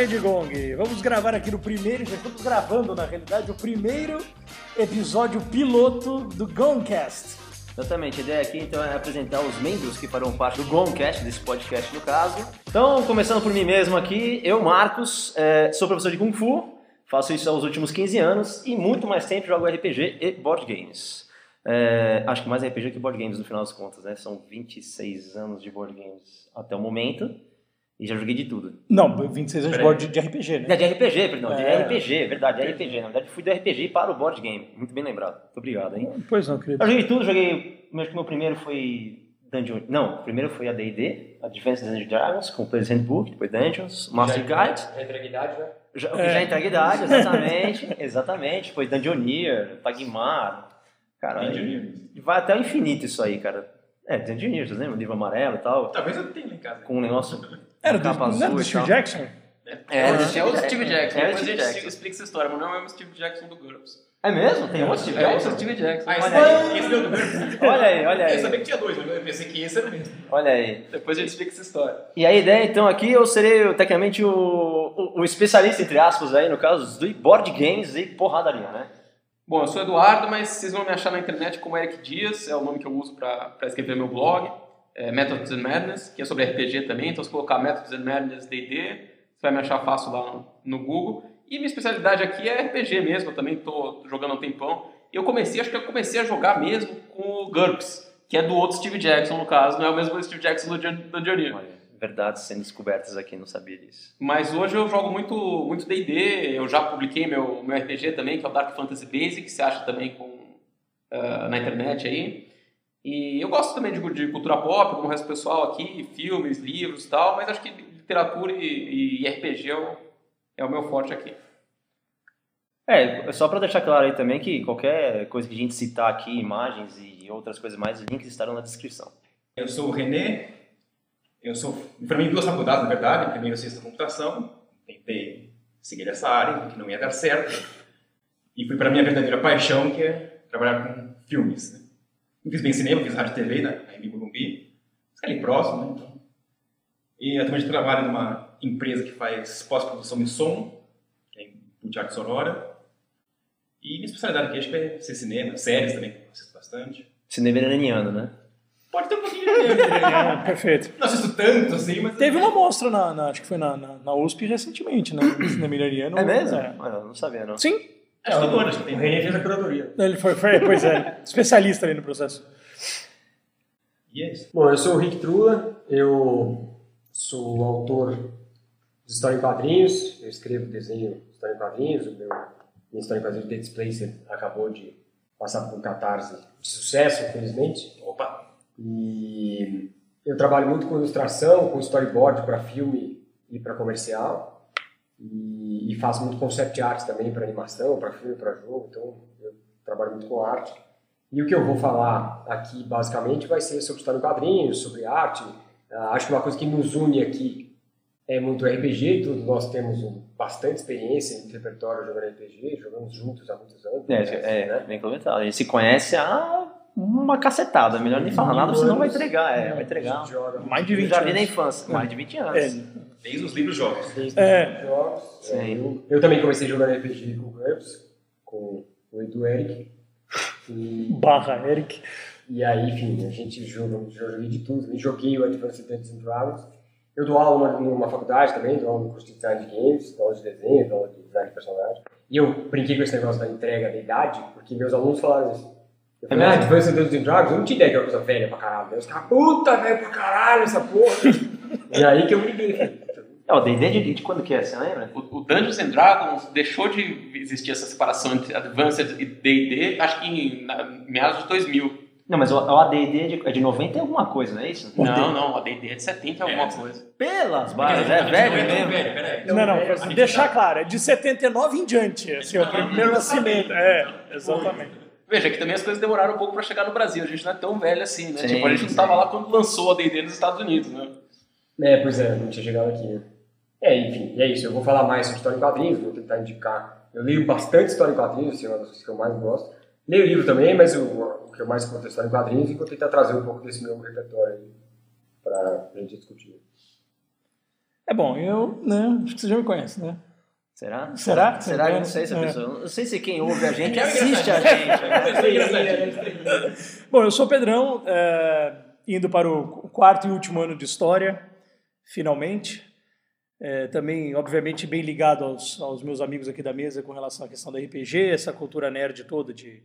Rede Gong, vamos gravar aqui no primeiro, já estamos gravando na realidade, o primeiro episódio piloto do Gongcast. Exatamente, a ideia aqui então é apresentar os membros que farão parte do Gongcast, desse podcast no caso. Então, começando por mim mesmo aqui, eu, Marcos, é, sou professor de Kung Fu, faço isso há os últimos 15 anos e muito mais tempo jogo RPG e board games. É, acho que mais RPG que board games no final das contas, né? São 26 anos de board games até o momento. E já joguei de tudo. Não, 26 anos de board de RPG, né? É, de RPG, perdão, de É. RPG, verdade, de RPG. Na verdade, fui do RPG para o board game. Muito bem lembrado. Muito obrigado, hein? Pois não, querido. Eu joguei tudo, joguei. Acho que meu primeiro foi. Dungeon. Não, o primeiro foi a DD, Advanced Dungeons and Dragons, com o Player's Handbook, depois Dungeons, Master Guide. Já idade, né? Já, É. já entrega idade, exatamente. exatamente. Depois Dungeoneer, Tagmar. Cara, Dungeoneer. vai até o infinito isso aí, cara. É, Dungeoneer, vocês lembram? Livro amarelo e tal. Talvez eu tenha lá em casa. Com um negócio. Era do, capa não era azul do e Steve tal. Jackson? É, do é o Steve Jackson. É, o Depois a Steve gente Jackson. explica essa história, mas não é o mesmo Steve Jackson do GURPS. É mesmo? Tem outro Steve É o Jackson? Steve Jackson. Ah, esse, Olha aí. esse deu do meu. Olha aí, olha Eu sabia que tinha dois, mas eu pensei que esse era o mesmo. Olha aí. Depois a gente explica essa história. E a ideia, então, aqui eu serei tecnicamente o, o, o especialista, entre aspas, aí, no caso, do board games e porradaria, né? Bom, eu sou Eduardo, mas vocês vão me achar na internet como Eric Dias, é o nome que eu uso para escrever meu blog. É Methods and Madness, que é sobre RPG também, então se colocar Methods and Madness D&D, você vai me achar fácil lá no, no Google. E minha especialidade aqui é RPG mesmo, eu também estou jogando há um tempão. Eu comecei, acho que eu comecei a jogar mesmo com o GURPS, que é do outro Steve Jackson, no caso, não é o mesmo Steve Jackson do Dungeoneer. Olha, verdades sendo descobertas aqui, não sabia disso. Mas hoje eu jogo muito muito D&D, eu já publiquei meu, meu RPG também, que é o Dark Fantasy Basic, que você acha também com, ah, na internet aí. E eu gosto também de, de cultura pop, como o resto do pessoal aqui, filmes, livros e tal, mas acho que literatura e, e RPG é o, é o meu forte aqui. É, só pra deixar claro aí também que qualquer coisa que a gente citar aqui, imagens e outras coisas mais, links estarão na descrição. Eu sou o René. Eu sou. Formei em duas faculdades, na verdade. Primeiro, ciência da computação. Tentei seguir essa área, que não ia dar certo. E fui para a minha verdadeira paixão, que é trabalhar com filmes. Né? Eu fiz bem cinema, fiz rádio e TV na na Embi Morumbi. Ali próximo, né? Então. E atualmente trabalho numa empresa que faz pós-produção de som, que é em arte sonora. E minha especialidade aqui acho que é ser cinema, séries também, assisto bastante. Cinema iraniano, né? Pode ter um pouquinho de dinheiro, né? Ah, perfeito. Não assisto tanto assim, mas. Teve uma mostra, na, na- acho que foi na, na, na USP recentemente, né? No cinema iraniano. É mesmo? É. Eu não sabia, não. Sim, Acho que todo ano, acho que tem. O René fez a curadoria. ele foi, foi, pois é, especialista ali no processo. E é isso. Bom, eu sou o Rick Trula, eu sou autor de história em quadrinhos, eu escrevo desenho de história em quadrinhos, o meu, minha história em quadrinhos Dead Displacer acabou de passar por um catarse de sucesso, infelizmente. Opa! E eu trabalho muito com ilustração, com storyboard para filme e para comercial. E, e faço muito concept art também para animação, para filme, para jogo. Então eu trabalho muito com arte. E o que eu vou falar aqui basicamente vai ser sobre história em quadrinhos, sobre arte. Ah, acho que uma coisa que nos une aqui é muito RPG. Todos nós temos um- bastante experiência em repertório jogando RPG, jogamos juntos há muitos anos. É, né? é, bem comentado. A gente se conhece há uma cacetada. Melhor nem falar nada, senão vai entregar. É, vai entregar. A gente joga Mais de 20 Já vi na anos. infância, mais de 20 anos. É, Desde os livros jogos. desde É. jogos. Sim. É, eu, eu também comecei jogando RPG com o com o Edu Eric. E, barra Eric. e aí, enfim, a gente joga, já joguei de tudo. Eu joguei o Advanced Dungeons and Dragons. Eu dou aula numa, numa faculdade também, dou aula no curso de design de games, dou aula de desenho, dou aula de design de personagem. E eu brinquei com esse negócio da entrega da idade, porque meus alunos falaram isso. É mesmo? Advanced Dungeons and Dragons, eu não tinha ideia que era coisa velha pra caralho. Aí os caras, puta, velho, pra caralho essa porra. e aí que eu briguei, falei, É, o D&D de, de quando que é, você lembra? O, o Dungeons and Dragons deixou de existir essa separação entre Advanced e D&D, acho que em na, meados de 2000. Não, mas o, o AD&D é de, é de 90 e alguma coisa, não é isso? Não, não, a D&D é de 70 alguma É. coisa. Pelas Não é velho é mesmo. velho, peraí. Não, não, é, pra deixar claro, é de 79 em diante, assim, o primeiro nascimento. É, exatamente. Veja que também as coisas demoraram um pouco para chegar no Brasil, a gente não é tão velho assim, né? Sim, tipo, a gente não estava lá quando lançou a D&D nos Estados Unidos, né? É, pois é, não tinha chegado aqui, né? É, enfim, e é isso. Eu vou falar mais sobre história em quadrinhos, vou tentar indicar. Eu leio bastante história em quadrinhos, assim, é uma das coisas que eu mais gosto. Leio livro também, mas o, o que eu mais conto é história em quadrinhos e vou tentar trazer um pouco desse meu repertório aí pra gente discutir. É bom, eu, né, acho que você já me conhece, né? Será? Será? Será que eu não sei se a É. pessoa. Não sei se quem ouve a gente assiste a gente. né? Bom, eu sou o Pedrão, é, indo para o quarto e último ano de história, finalmente. É, também, obviamente, bem ligado aos, aos meus amigos aqui da mesa com relação à questão da RPG, essa cultura nerd toda de,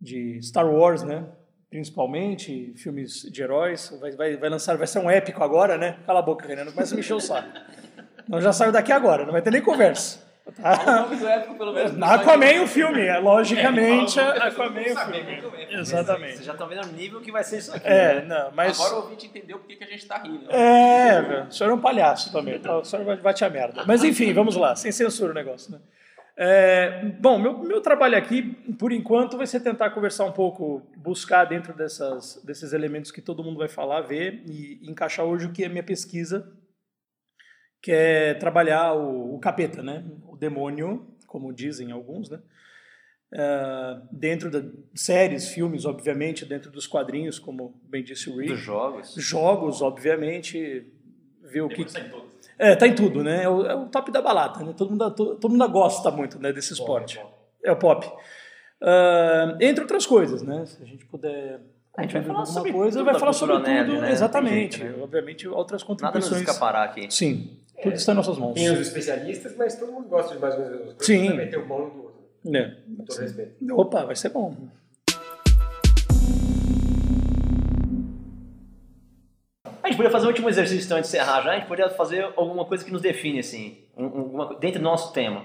de Star Wars, né? Principalmente, filmes de heróis. Vai, vai, vai lançar, vai ser um épico agora, né? Cala a boca, Renan, não começa a me encher o saco. Não, já saiu daqui agora, não vai ter nem conversa. Tá? nome do épico, pelo menos. Na Aquaman o filme, é, logicamente, É, falou- Aquaman o filme. é. Exatamente. Vocês já estão vendo o nível que vai ser isso aqui. É, né? não, mas... Agora o ouvinte entendeu por que a gente tá rindo. É, velho, o senhor é um palhaço também, tá? o senhor vai bate a merda. Mas enfim, vamos lá, sem censura o negócio, né? É, bom, meu, meu trabalho aqui, por enquanto, vai ser tentar conversar um pouco, buscar dentro dessas, desses elementos que todo mundo vai falar, ver e encaixar hoje o que é minha pesquisa, que é trabalhar o, o capeta, né? O demônio, como dizem alguns, né? É, dentro de séries, filmes, obviamente, dentro dos quadrinhos, como bem disse o Rick Dos jogos. jogos, obviamente, ver o que. Sai em todos. É, tá em tudo, né? É o, é o top da balada, né? Todo mundo, todo, todo mundo gosta muito né, desse esporte. É o pop. Ah, entre outras coisas, né? Se a gente puder. A gente vai falar alguma sobre coisa, tudo vai falar sobre tudo, né? exatamente. Jeito, né? Obviamente, outras Nada nos contribuições. escapará aqui. Sim, tudo está em nossas mãos. Tem os especialistas, mas todo mundo gosta de mais ou menos as coisas. Sim. Vai ter o bom do outro. É. Com todo respeito. Opa, vai ser bom. A gente podia fazer o último exercício então, antes de encerrar já. A gente podia fazer alguma coisa que nos define, assim, um- um- dentro do nosso tema.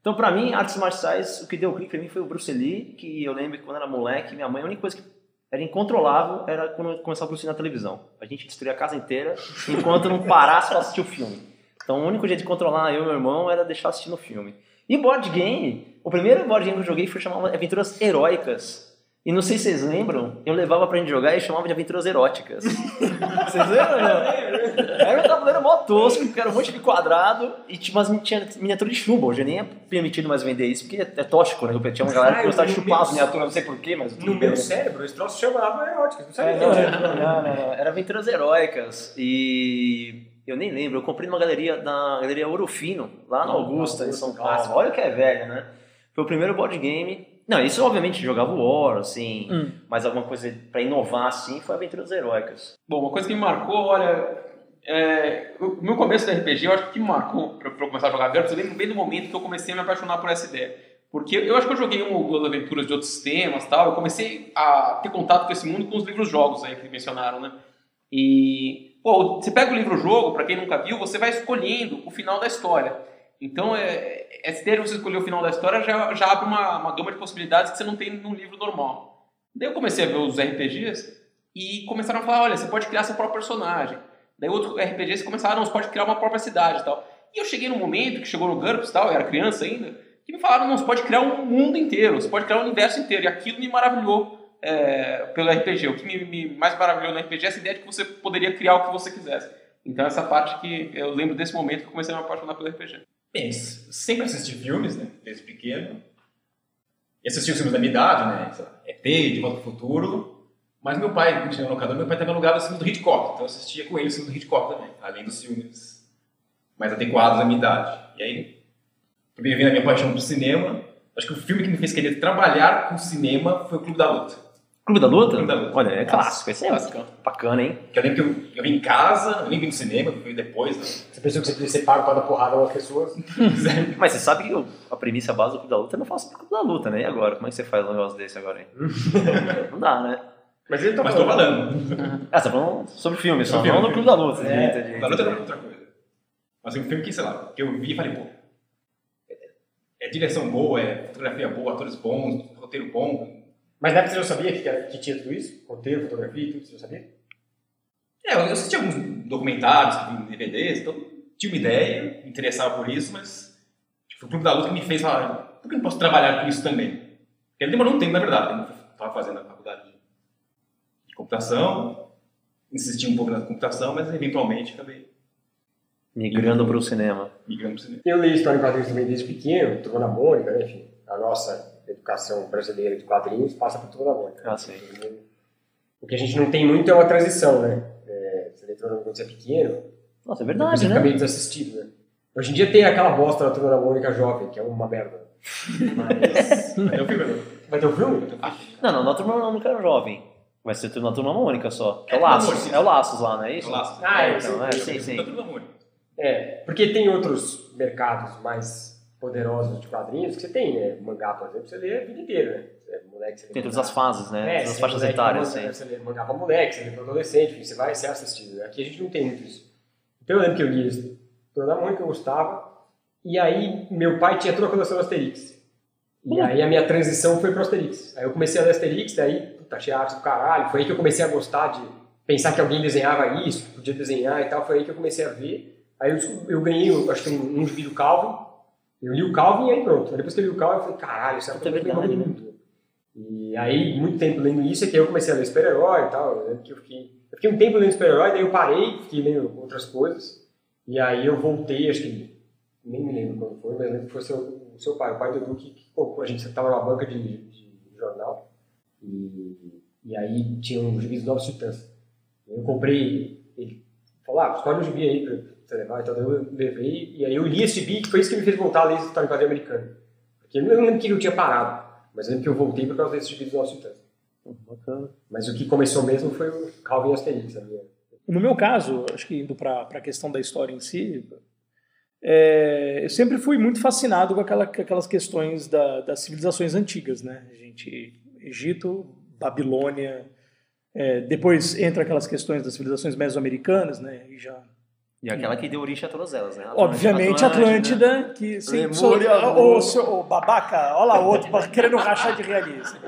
Então, pra mim, artes marciais, o que deu clique pra mim foi o Bruce Lee, que eu lembro que quando eu era moleque, minha mãe, a única coisa que era incontrolável era quando começava o Bruce Lee na televisão. A gente destruía a casa inteira enquanto não parasse pra assistir o filme. Então, o único jeito de controlar eu e meu irmão era deixar assistindo o filme. E board game, o primeiro board game que eu joguei foi chamado Aventuras Heróicas. E não sei se vocês lembram, eu levava pra gente jogar e chamava de Aventuras Eróticas. Vocês lembram? Não? Era um tabuleiro mó tosco, que era um monte de quadrado e tinha umas tinha miniatura de chumbo. Hoje nem é permitido mais vender isso, porque é, é tóxico, né? Tinha uma galera que Ah, gostava de chupar as miniaturas, não sei porquê, mas No bem, meu né? cérebro, esse troço chamava eróticas. Não É, sabia não, não, não, não, não, não. Era Aventuras Heróicas. E eu nem lembro, eu comprei numa galeria, na galeria Ouro Fino, lá na Augusta, em São Paulo. clássico. Olha que é velho, né? Foi o primeiro board game. Não, isso obviamente jogava War, assim, Hum. mas alguma coisa pra inovar, assim, foi Aventuras Heróicas. Bom, uma coisa que me marcou, olha, é, o meu começo do RPG, eu acho que o que me marcou pra, pra eu começar a jogar GURPS, eu lembro bem do momento que eu comecei a me apaixonar por essa ideia. Porque eu acho que eu joguei uma ou duas aventuras de outros sistemas tal, eu comecei a ter contato com esse mundo com os livros-jogos aí que mencionaram, né? E, pô, você pega o livro-jogo, pra quem nunca viu, você vai escolhendo o final da história. Então, é, ideia de você escolher o final da história já, já abre uma, uma gama de possibilidades que você não tem num livro normal. Daí eu comecei a ver os RPGs e começaram a falar, olha, você pode criar seu próprio personagem. Daí outro RPG você começaram, não, você pode criar uma própria cidade e tal. E eu cheguei num momento que chegou no GURPS e tal, eu era criança ainda, que me falaram, não, você pode criar um mundo inteiro, você pode criar um universo inteiro. E aquilo me maravilhou é, pelo RPG. O que me, me mais maravilhou no RPG é essa ideia de que você poderia criar o que você quisesse. Então essa parte que eu lembro desse momento que eu comecei a me apaixonar pelo RPG. Bem, sempre assisti filmes, né? Desde pequeno. E assisti os filmes da minha idade, né? ET, De Volta ao Futuro. Mas meu pai, quando tinha locador, meu pai também alugava os filmes do Hitchcock. Então eu assistia com ele os filmes do Hitchcock também. Além dos filmes mais adequados à minha idade. E aí, também vendo a minha paixão pro cinema. Acho que o filme que me fez querer trabalhar com cinema foi o Clube da Luta. Clube da Luta? Clube da Luta. Olha, é clássico, esse é Classicão. bacana, hein? Que eu lembro que eu, eu vim em casa, eu nem vim no cinema, eu fui depois. Né? Você pensou que você podia ser pago para dar porrada nas pessoas? Mas você sabe que o- a premissa base do Clube da Luta é não faço do Clube da Luta, né? E agora? Como é que você faz um negócio desse agora, hein? não dá, né? Mas ele tá Mas tô falando. Ah, você tá falando sobre filme só, filme. do Clube da Luta. É, entendi, Clube da Luta é outra coisa. Mas é um filme que, sei lá, que eu vi e falei, pô, é direção boa, é fotografia boa, atores bons, roteiro bom. Mas na época você já sabia que, era- que tinha tudo isso? Roteiro, fotografia e tudo, você já sabia? É, eu assisti alguns documentários, DVDs, então tinha uma ideia, me interessava por isso, mas tipo, o Clube da Luta que me fez falar, por que não posso trabalhar com isso também? Porque ele demorou um tempo, na verdade, eu estava fazendo a faculdade de, computação, insisti um pouco na computação, mas eventualmente acabei Migrando pro cinema. migrando para o cinema. Eu li história em quadrinhos também desde pequeno, Turma da Mônica, né? enfim. A nossa educação brasileira de quadrinhos passa por Turma da Mônica. Ah, sim. O que a gente não tem muito é uma transição, né? É, você da Mônica quando você é pequeno, Nossa, é verdade, você fica né? meio desassistido, né? Hoje em dia tem aquela bosta da Turma da Mônica Jovem, que é uma merda. Mas... Vai ter o filme, né? Vai ter o filme? Não, não, na turma não era jovem. Vai ser na turma Mônica só. Que é o É, Laços. Mônica. É o Laços lá, não é isso? É o Laços. Ah, é, então, sei. é, sim, sim. É, porque tem outros mercados mais poderosos de quadrinhos que você tem, né? Mangá, por exemplo, você lê a vida inteira, né? Você é moleque, você lê Tem todas as fases, né? É, todas as faixas moleque, etárias, mangá, sim. Você lê mangá pra moleque, você lê pra adolescente, enfim, você vai ser assistido. Aqui a gente não tem muito isso. Então eu lembro que eu li isso. Toda a Mônica eu gostava. E aí meu pai tinha toda a coleção do Asterix. E aí a minha transição foi pro Asterix. Aí eu comecei a ler Asterix, daí, puta, achei a arte do caralho. Foi aí que eu comecei a gostar de pensar que alguém desenhava isso, que podia desenhar e tal. Foi aí que eu comecei a ver. Aí eu, eu ganhei, eu acho que um, um gibi do Calvin. Eu li o Calvin e aí pronto. Aí depois que eu li o Calvin, eu falei, caralho, isso é é coisa que eu verdade, gosto muito. E aí, muito tempo lendo isso, é que eu comecei a ler super-herói e tal. Eu que eu fiquei, eu fiquei um tempo lendo super-herói, daí eu parei, fiquei lendo outras coisas. E aí eu voltei, acho que nem me lembro quando foi, mas lembro que foi seu, o seu pai, o pai do Edu, que, que pô, a gente estava numa banca de, de- jornal. E, e aí tinha um gibi dos Novos Titãs. Eu comprei, ele falou, ah, escolhe um gibi aí pra você levar. Então eu levei, e aí eu li esse gibi, que foi isso que me fez voltar a ler História em Quadrinho Americano. Porque eu não lembro que eu tinha parado, mas eu lembro que eu voltei por causa desse gibi dos Novos Titãs. Bacana. Mas o que começou mesmo foi o Calvin e Asterix, minha. No meu caso, acho que indo para a questão da história em si, é, eu sempre fui muito fascinado com, aquela, com aquelas questões da- das civilizações antigas, né? A gente, Egito, Babilônia, é, depois entra aquelas questões das civilizações mesoamericanas, né? E já E aquela que deu origem a todas elas, né? Obviamente, Atlântida, que sim, Lemúria, sou- seu- babaca, olha lá outro, querendo rachar de realismo.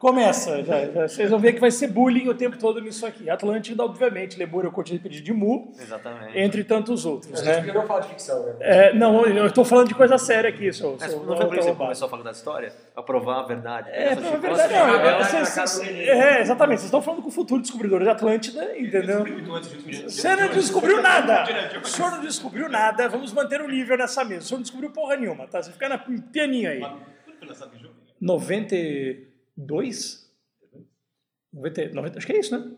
Começa, já, já, vocês vão ver que vai ser bullying o tempo todo nisso aqui. Atlântida, obviamente, Lemur eu continuei pedindo de Mu, Exatamente. entre tantos outros. A né? gente né? não fala de ficção, né? É, não, eu estou falando de coisa séria aqui. Sou, Mas, não foi por principal você começou a falar da história? Para provar a verdade? É, a verdade. É não, é, é, exatamente, vocês estão falando com o futuro descobridor de Atlântida, entendeu? Você não descobriu nada. O senhor não descobriu nada, vamos manter o nível nessa mesa. O senhor não descobriu porra nenhuma, tá? Você fica na pianinha aí. Quanto 90... 2? 90, acho que é isso, né?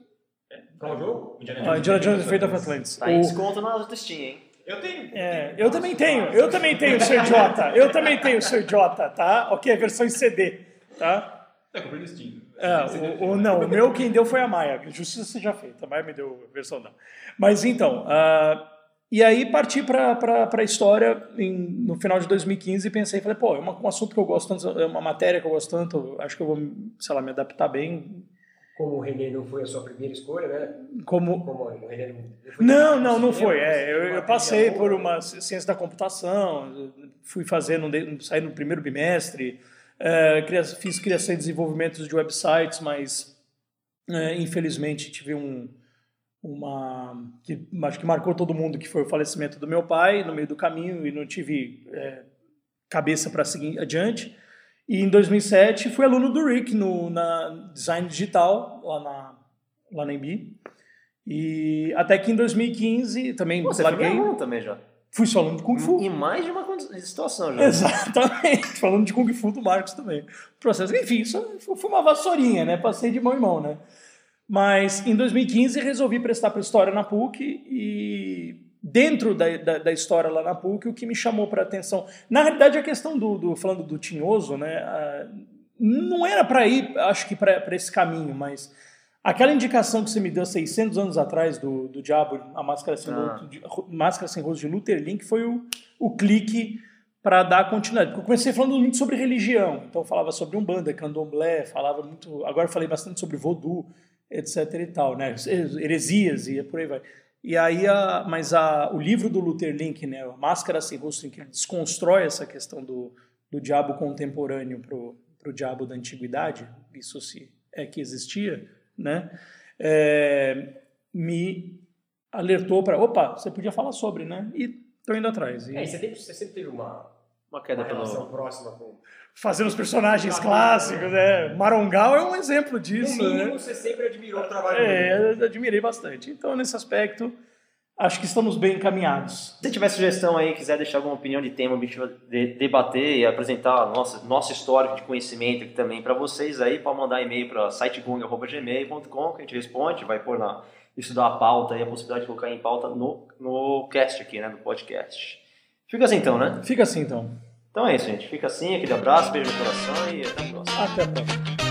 Qual jogo? Indiana Jones, ah, Indiana Jones Fate of Atlantis. Tá em desconto na autoestima, hein? Eu tenho. É, eu também tenho, eu também tenho, seu idiota. Eu também tenho, seu idiota, tá? Ok, a versão em CD, tá? É, comprei no Steam. É, o, o, não, o meu quem deu foi a Maia. Justiça seja feita. A Maia me deu a versão não. Mas então, uh, e aí parti para a história em- no final de 2015 e pensei, falei, pô, é uma- um assunto que eu gosto tanto, é uma matéria que eu gosto tanto, acho que eu vou, sei lá, me adaptar bem. Como o René não foi a sua primeira escolha, né? Como, Como o René não foi Não, não, não foi. É, eu, eu passei por uma ci- ciência da computação, fui fazer, saí no primeiro bimestre, é, fiz criação e desenvolvimento de websites, mas é, infelizmente tive um uma que acho que marcou todo mundo que foi o falecimento do meu pai no meio do caminho e não tive é, cabeça para seguir adiante. E em 2007 fui aluno do Rick no na design digital lá na lá na Embi. E até que em 2015 também Pô, Você foi larguei. meu aluno também já. Fui só aluno de Kung Fu. Em mais de uma situação já. Exatamente, falando de Kung Fu do Marcos também. Processo, enfim, isso foi uma vassourinha, né? Passei de mão em mão, né? Mas em 2015 resolvi prestar para história na PUC e dentro da, da, da história lá na PUC o que me chamou para atenção, na realidade a questão do, do falando do Tinhoso, né? ah, não era para ir, acho que para esse caminho, mas aquela indicação que você me deu 600 anos atrás do, do Diabo, a Máscara Sem, Ah. Rosto, de, Máscara Sem Rosto de Luther Link foi o, o clique para dar continuidade. Porque eu comecei falando muito sobre religião, então eu falava sobre Umbanda, Candomblé, falava muito, agora eu falei bastante sobre Vodou, etc e tal, né? Heresias e por aí vai. E aí, a, mas a, o livro do Luther Link, né, a Máscara Sem Rosto, em que ele desconstrói essa questão do, do diabo contemporâneo pro pro diabo da antiguidade, isso se é que existia, né? É, me alertou para, opa, você podia falar sobre, né? E tô indo atrás. E É, você, teve, você sempre teve uma, Uma queda uma relação pelo. próxima com. Fazendo os personagens clássicos, né? Marongal é um exemplo disso, No mínimo, né? você sempre admirou o trabalho dele. É, admirei bastante. Então, nesse aspecto, acho que estamos bem encaminhados. Se tiver sugestão aí, quiser deixar alguma opinião de tema, de- debater e apresentar a nossa, nosso histórico de conhecimento aqui também para vocês aí, pode mandar e-mail para sitegung.gmail.com que a gente responde, vai pôr na estudar a pauta e a possibilidade de colocar em pauta no, no cast aqui, né? No podcast. Fica assim então, né? Fica assim então. Então é isso, gente. Fica assim, aquele abraço, beijo no coração e até a próxima. Até a próxima.